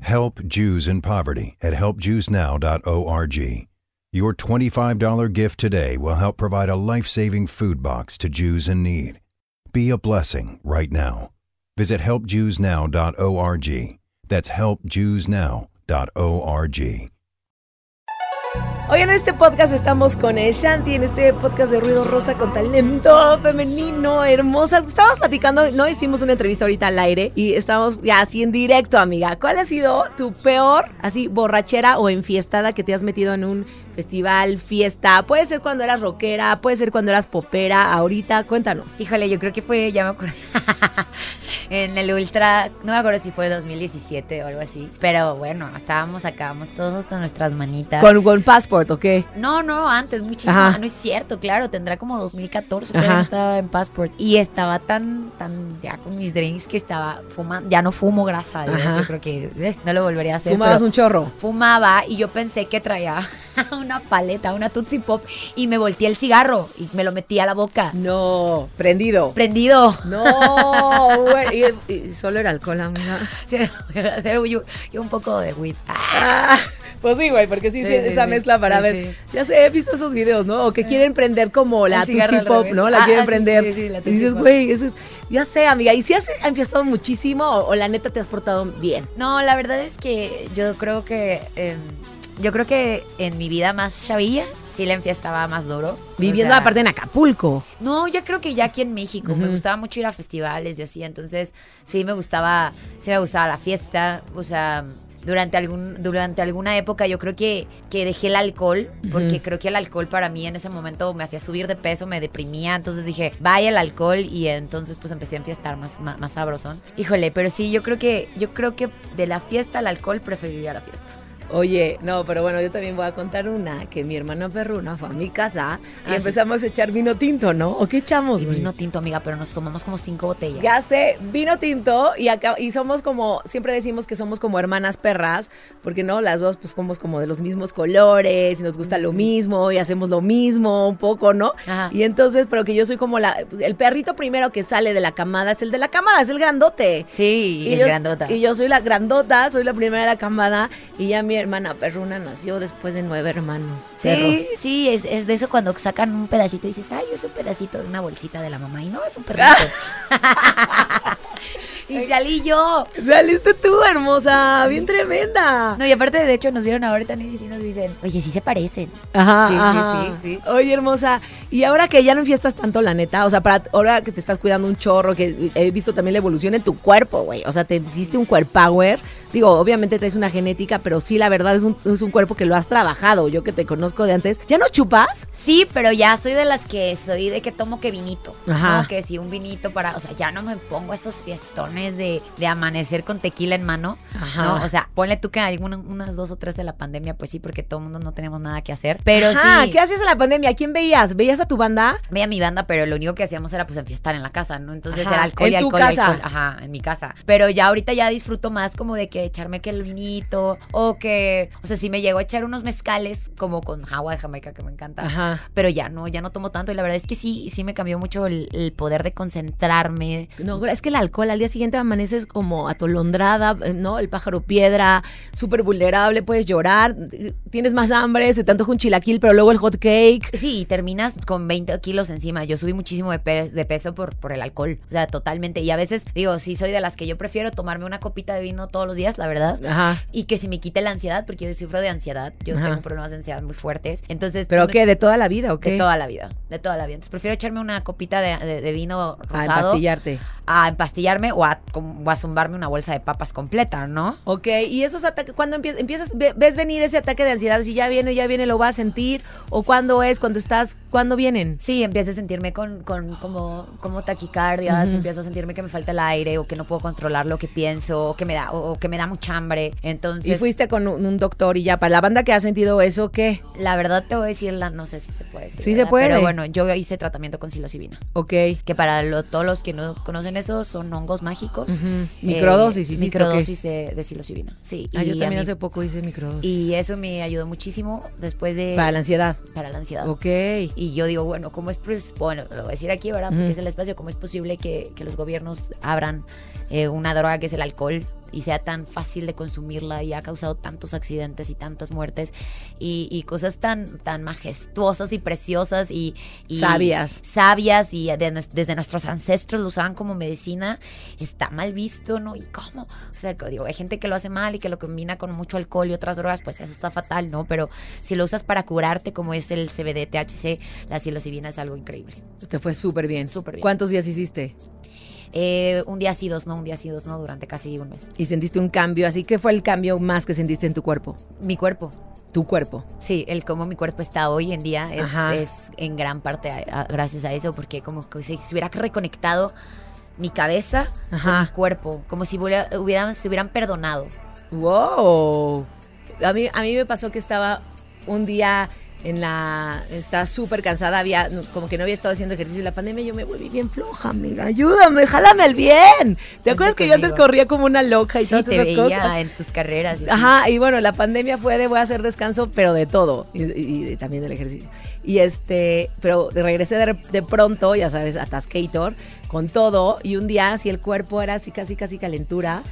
Help Jews in Poverty at helpjewsnow.org. Your $25 gift today will help provide a life saving food box to Jews in need. Be a blessing right now. Visit helpjewsnow.org. That's helpjewsnow.org. Hoy en este podcast estamos con Shanti, en este podcast de Ruido Rosa con talento femenino, hermosa. Estábamos platicando, no hicimos una entrevista ahorita al aire y estamos ya así en directo, amiga. ¿Cuál ha sido tu peor, así, borrachera o enfiestada que te has metido en un festival, fiesta? Puede ser cuando eras rockera, puede ser cuando eras popera, ahorita, cuéntanos. Híjole, yo creo que fue, ya me acuerdo, en el Ultra, no me acuerdo si fue 2017 o algo así, pero bueno, estábamos acá, todos hasta nuestras manitas. ¿Con, con Passport o qué? No, no, antes, muchísimo, no es cierto, claro, tendrá como 2014, pero estaba en Passport y estaba tan, tan, ya con mis drinks que estaba fumando, ya no fumo, grasa, yo creo que eh, no lo volvería a hacer. ¿Fumabas un chorro? Fumaba y yo pensé que traía una paleta, una Tootsie Pop y me volteé el cigarro y me lo metí a la boca. No, prendido. Prendido. No, güey. Y, solo era alcohol, amiga. Sí, yo, yo, un poco de weed. Ah. Pues sí, güey, porque sí, sí, esa mezcla para ver. Ya sé, he visto esos videos, ¿no? O que quieren prender como la Tootsie Pop, ¿no? La ah, quieren prender. y dices, güey, eso es. Ya sé, amiga. ¿Y si has enfiestado muchísimo o, la neta te has portado bien? No, la verdad es que yo creo que. Em, yo creo que en mi vida más chavilla sí la enfiestaba más duro. Viviendo aparte en Acapulco. No, yo creo que ya aquí en México. Me gustaba mucho ir a festivales y así. Entonces, sí me gustaba, sí me gustaba la fiesta. O sea, durante algún durante alguna época yo creo que, que dejé el alcohol porque creo que el alcohol para mí en ese momento me hacía subir de peso me deprimía entonces dije vaya el alcohol y entonces pues empecé a enfiestar más, más, más sabrosón híjole pero sí yo creo que yo creo que de la fiesta al alcohol preferiría la fiesta Oye, no, pero bueno, yo también voy a contar una, que mi hermana perruna fue a mi casa y ah, empezamos a echar vino tinto, ¿no? ¿O qué echamos, Vino tinto, amiga, pero nos tomamos como cinco botellas. Ya sé, vino tinto y acá, y somos como, siempre decimos que somos como hermanas perras, porque no, las dos pues somos como de los mismos colores y nos gusta lo mismo y hacemos lo mismo un poco, ¿no? Y entonces, pero que yo soy como la, el perrito primero que sale de la camada es el de la camada, es el grandote. Sí, y es grandota. Y yo soy la grandota, soy la primera de la camada y ya mi hermana perruna nació después de nueve hermanos. Sí, sí, es, es, de eso cuando sacan un pedacito y dices, ay, es un pedacito de una bolsita de la mamá. Y no, es un perrito. Y salí yo. Saliste tú, hermosa. Bien tremenda. No, y aparte, de hecho, nos vieron ahorita y nos dicen, oye, sí se parecen. Ajá. Sí, sí, sí, Oye, hermosa. Y ahora que ya no enfiestas tanto, la neta, o sea, para ahora que te estás cuidando un chorro, que he visto también la evolución en tu cuerpo, güey. O sea, te hiciste un cuerpo power. Digo, obviamente traes una genética, pero sí, la verdad es un, es un cuerpo que lo has trabajado. Yo que te conozco de antes. ¿Ya no chupas? Sí, pero ya soy de las que soy de que tomo que vinito. Ajá. Que si un vinito para, o sea, ya no me pongo esos fiestones de, amanecer con tequila en mano, ¿no? O sea, ponle tú que algunas unas dos o tres de la pandemia, pues sí, porque todo el mundo no tenemos nada que hacer. Pero sí. ¿Qué hacías en la pandemia? ¿A quién veías? ¿Veías a tu banda? Veía a mi banda, pero lo único que hacíamos era pues enfiestar en la casa, ¿no? Entonces era alcohol y alcohol, casa? Ajá, en mi casa. Pero ya ahorita ya disfruto más como de que echarme que el vinito o que, o sea, si me llego a echar unos mezcales como con agua de Jamaica que me encanta. Ajá. Pero ya no, ya no tomo tanto y la verdad es que sí, sí me cambió mucho el, el poder de concentrarme. No, es que el alcohol al día siguiente amaneces como atolondrada, eh, ¿no? El pájaro piedra, súper vulnerable, puedes llorar, tienes más hambre, se te antoja un chilaquil, pero luego el hot cake. Sí, y terminas con 20 kilos encima. Yo subí muchísimo de, peso por, por el alcohol, o sea, totalmente. Y a veces, digo, sí soy de las que yo prefiero tomarme una copita de vino todos los días, la verdad. Ajá. Y que se me quite la ansiedad, porque yo sufro de ansiedad. Yo tengo problemas de ansiedad muy fuertes. Entonces. ¿Pero qué? ¿De toda la vida o qué? De toda la vida, de toda la vida. Entonces prefiero echarme una copita de, vino rosado. A empastillarte. A empastillarme o a, o a zumbarme una bolsa de papas completa, ¿no? Ok, y esos ataques, cuando empiezas, ves venir ese ataque de ansiedad, si ya viene, ya viene, lo vas a sentir, o cuándo es, cuando estás, cuándo vienen? Sí, empiezo a sentirme con, con como, como taquicardias, empiezo a sentirme que me falta el aire, o que no puedo controlar lo que pienso, o que me da, o, que me da mucha hambre. Entonces. Y fuiste con un, doctor y ya, para la banda que ha sentido eso, ¿qué? La verdad te voy a decir, no sé si se puede decir. Sí se puede. Pero bueno, yo hice tratamiento con psilocibina. Ok. Que para todos los que no conocen eso, son hongos mágicos. Microdosis, sí, Microdosis de, de, psilocibina. Sí. Ah, yo también hace poco hice microdosis. Y eso me ayudó muchísimo después de. Para la ansiedad. Para la ansiedad. Ok. Y yo digo, bueno, ¿cómo es. Bueno, lo voy a decir aquí, ¿verdad? Porque es el espacio. ¿Cómo es posible que, que los gobiernos abran eh, una droga que es el alcohol? Y sea tan fácil de consumirla y ha causado tantos accidentes y tantas muertes y, y cosas tan, tan majestuosas y preciosas y, y Sabias. sabias y de desde nuestros ancestros lo usaban como medicina, está mal visto, ¿no? ¿Y cómo? O sea, digo, hay gente que lo hace mal y que lo combina con mucho alcohol y otras drogas, pues eso está fatal, ¿no? Pero si lo usas para curarte, como es el CBD, THC, la psilocibina es algo increíble. Te fue súper bien. Súper bien. ¿Cuántos días hiciste? Eh, un día sí, dos no, un día sí, dos no, durante casi un mes. Y sentiste un cambio, así que fue el cambio más que sentiste en tu cuerpo. Mi cuerpo, Tu cuerpo. Sí, el cómo mi cuerpo está hoy en día es, en gran parte a- a- gracias a eso, porque como que si se hubiera reconectado mi cabeza con Ajá. mi cuerpo, como si hubiera- hubieran, se hubieran perdonado. ¡Wow! A mí, a mí me pasó que estaba un día en la... Estaba súper cansada, había, como que no había estado haciendo ejercicio en la pandemia, yo me volví bien floja, amiga. Ayúdame, jálame al bien. ¿Te acuerdas que yo antes corría como una loca y Sí, todas te esas veía cosas? en tus carreras. y. Ajá, y bueno, la pandemia fue de voy a hacer descanso, pero de todo, y, y- y también del ejercicio. Y este, pero regresé de, de pronto, ya sabes, a Tascator, con todo, y un día así el cuerpo era así casi casi calentura,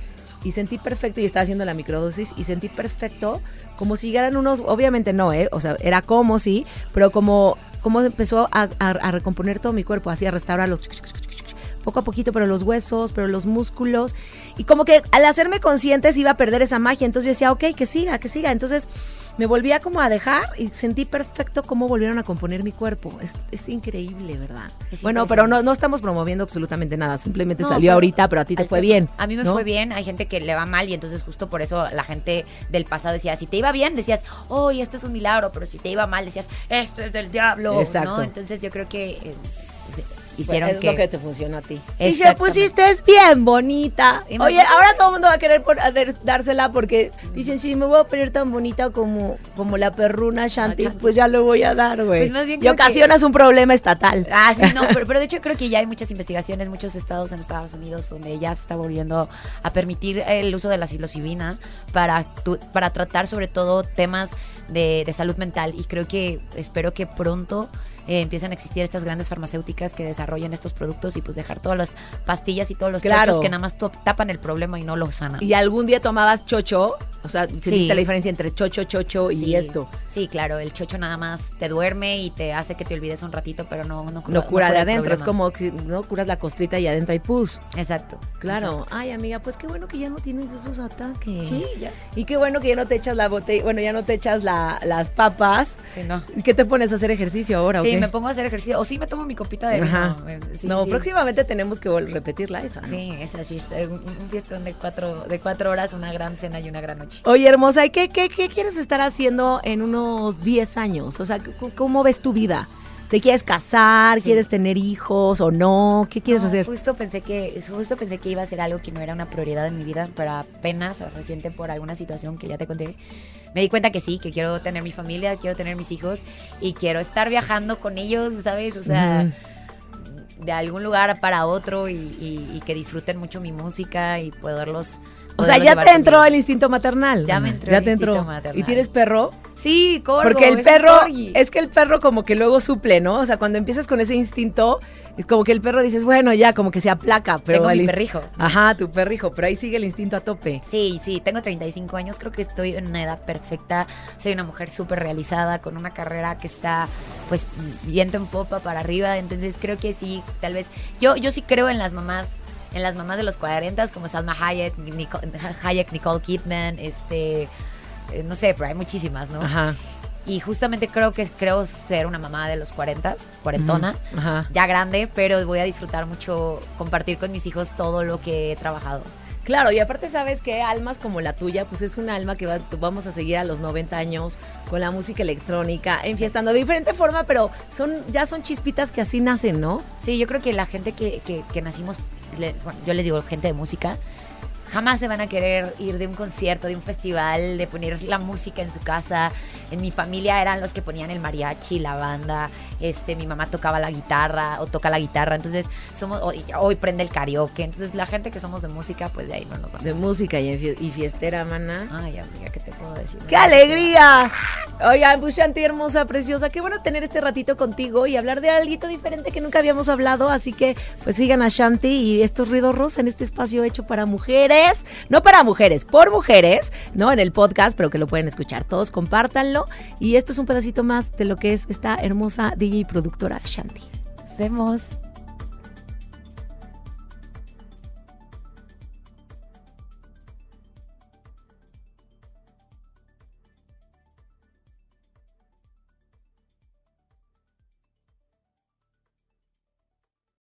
y sentí perfecto, y estaba haciendo la microdosis, y sentí perfecto, como si llegaran unos, obviamente no, ¿eh? O sea, era como sí, pero como, como empezó a, a- a recomponer todo mi cuerpo, así a restaurarlo poco a poquito, pero los huesos, pero los músculos. Y como que al hacerme consciente se iba a perder esa magia. Entonces yo decía, ok, que siga, que siga. Entonces me volvía como a dejar y sentí perfecto cómo volvieron a componer mi cuerpo. Es, es increíble, ¿verdad? Es bueno, pero no, no estamos promoviendo absolutamente nada. Simplemente No, salió pero ahorita, pero a ti te fue bien. A mí me ¿no? fue bien, hay gente que le va mal y entonces justo por eso la gente del pasado decía, si te iba bien, decías, oh, esto es un milagro, pero si te iba mal, decías, esto es del diablo. Exacto. ¿no? Entonces yo creo que eh, Pues hicieron es que... lo que te funcionó a ti. Y se pusiste es bien bonita. Oye, ahora todo el mundo va a querer por- a ver- dársela porque dicen, sí, me voy a poner tan bonita como, como la perruna Shanti, pues ya lo voy a dar, güey. Pues más bien y que- ocasionas un problema estatal. Ah, sí, no, pero, pero de hecho creo que ya hay muchas investigaciones, muchos estados en Estados Unidos donde ya se está volviendo a permitir el uso de la psilocibina para, tu- para tratar sobre todo temas de, de salud mental y creo que espero que pronto eh, empiecen a existir estas grandes farmacéuticas que desarrollen estos productos y pues dejar todas las pastillas y todos los Claro. chochos que nada más tapan el problema y no lo sanan. Y algún día tomabas chocho, o sea, ¿sentiste Sí. la diferencia entre chocho, chocho y Sí, esto? Sí, claro, el chocho nada más te duerme y te hace que te olvides un ratito, pero no, no, No cura de adentro, es como que no curas la costrita y adentro hay pus. Exacto. Claro. exacto. Ay, amiga, pues qué bueno que ya no tienes esos ataques. Sí, ya. Y qué bueno que ya no te echas la botella, bueno, ya no te echas la- las papas. Sí, no. ¿Y ¿Qué te pones a hacer ejercicio ahora? o Sí, qué? me pongo a hacer ejercicio. O sí me tomo mi copita de. Ajá. eh, sí, no, sí. próximamente tenemos que repetirla esa. Sí, es así. es, eh, Un, un fiestón de cuatro, de cuatro horas, una gran cena y una gran noche. Oye, hermosa, ¿y qué, qué, qué quieres estar haciendo en unos 10 años? O sea, ¿cómo ves tu vida? ¿Te quieres casar? Sí. ¿Quieres tener hijos o no? ¿Qué quieres No, hacer? Justo pensé que justo pensé que iba a ser algo que no era una prioridad en mi vida, pero apenas reciente por alguna situación que ya te conté, me di cuenta que sí, que quiero tener mi familia, quiero tener mis hijos y quiero estar viajando con ellos, ¿sabes? O sea, de algún lugar para otro y, y- y que disfruten mucho mi música y poderlos... O sea, ya te entró el instinto maternal. Ya me entró Ya el te entró. instinto maternal. ¿Y tienes perro? Sí, corgo, Porque el perro, corgi. es que el perro como que luego suple, ¿no? O sea, cuando empiezas con ese instinto, es como que el perro dices, bueno, ya, como que se aplaca, pero Tengo el mi perrijo. Ajá, tu perrijo, pero ahí sigue el instinto a tope. Sí, sí, tengo 35 años, creo que estoy en una edad perfecta, soy una mujer súper realizada, con una carrera que está pues viento en popa para arriba, entonces creo que sí, tal vez, yo, yo sí creo en las mamás, en las mamás de los 40, como Salma Hayek, Nico- Hayek, Nicole Kidman, este, eh, no sé, pero hay muchísimas, ¿no? Ajá. Y justamente creo que creo ser una mamá de los 40, cuarentona. Ajá. Ya grande, pero voy a disfrutar mucho compartir con mis hijos todo lo que he trabajado. Claro, y aparte sabes que almas como la tuya, pues es un alma que va- vamos a seguir a los 90 años con la música electrónica, enfiestando de diferente forma, pero son ya son chispitas que así nacen, ¿no? Sí, yo creo que la gente que, que- que nacimos, le- bueno, yo les digo gente de música, jamás se van a querer ir de un concierto, de un festival, de poner la música en su casa. En mi familia eran los que ponían el mariachi, la banda, este, mi mamá tocaba la guitarra o toca la guitarra, entonces somos, hoy, hoy prende el karaoke, entonces la gente que somos de música, pues de ahí no nos vamos. De música y, y fiestera, mana. Ay, amiga, ¿qué te puedo decir. ¡Qué alegría! Oigan, Bushanti, hermosa, preciosa, qué bueno tener este ratito contigo y hablar de algo diferente que nunca habíamos hablado, así que pues sigan a Shanti y estos ruidos rosa en este espacio hecho para mujeres, no para mujeres, por mujeres, ¿no? En el podcast, pero que lo pueden escuchar todos, compártanlo y esto es un pedacito más de lo que es esta hermosa DJ productora Shanti. Nos vemos.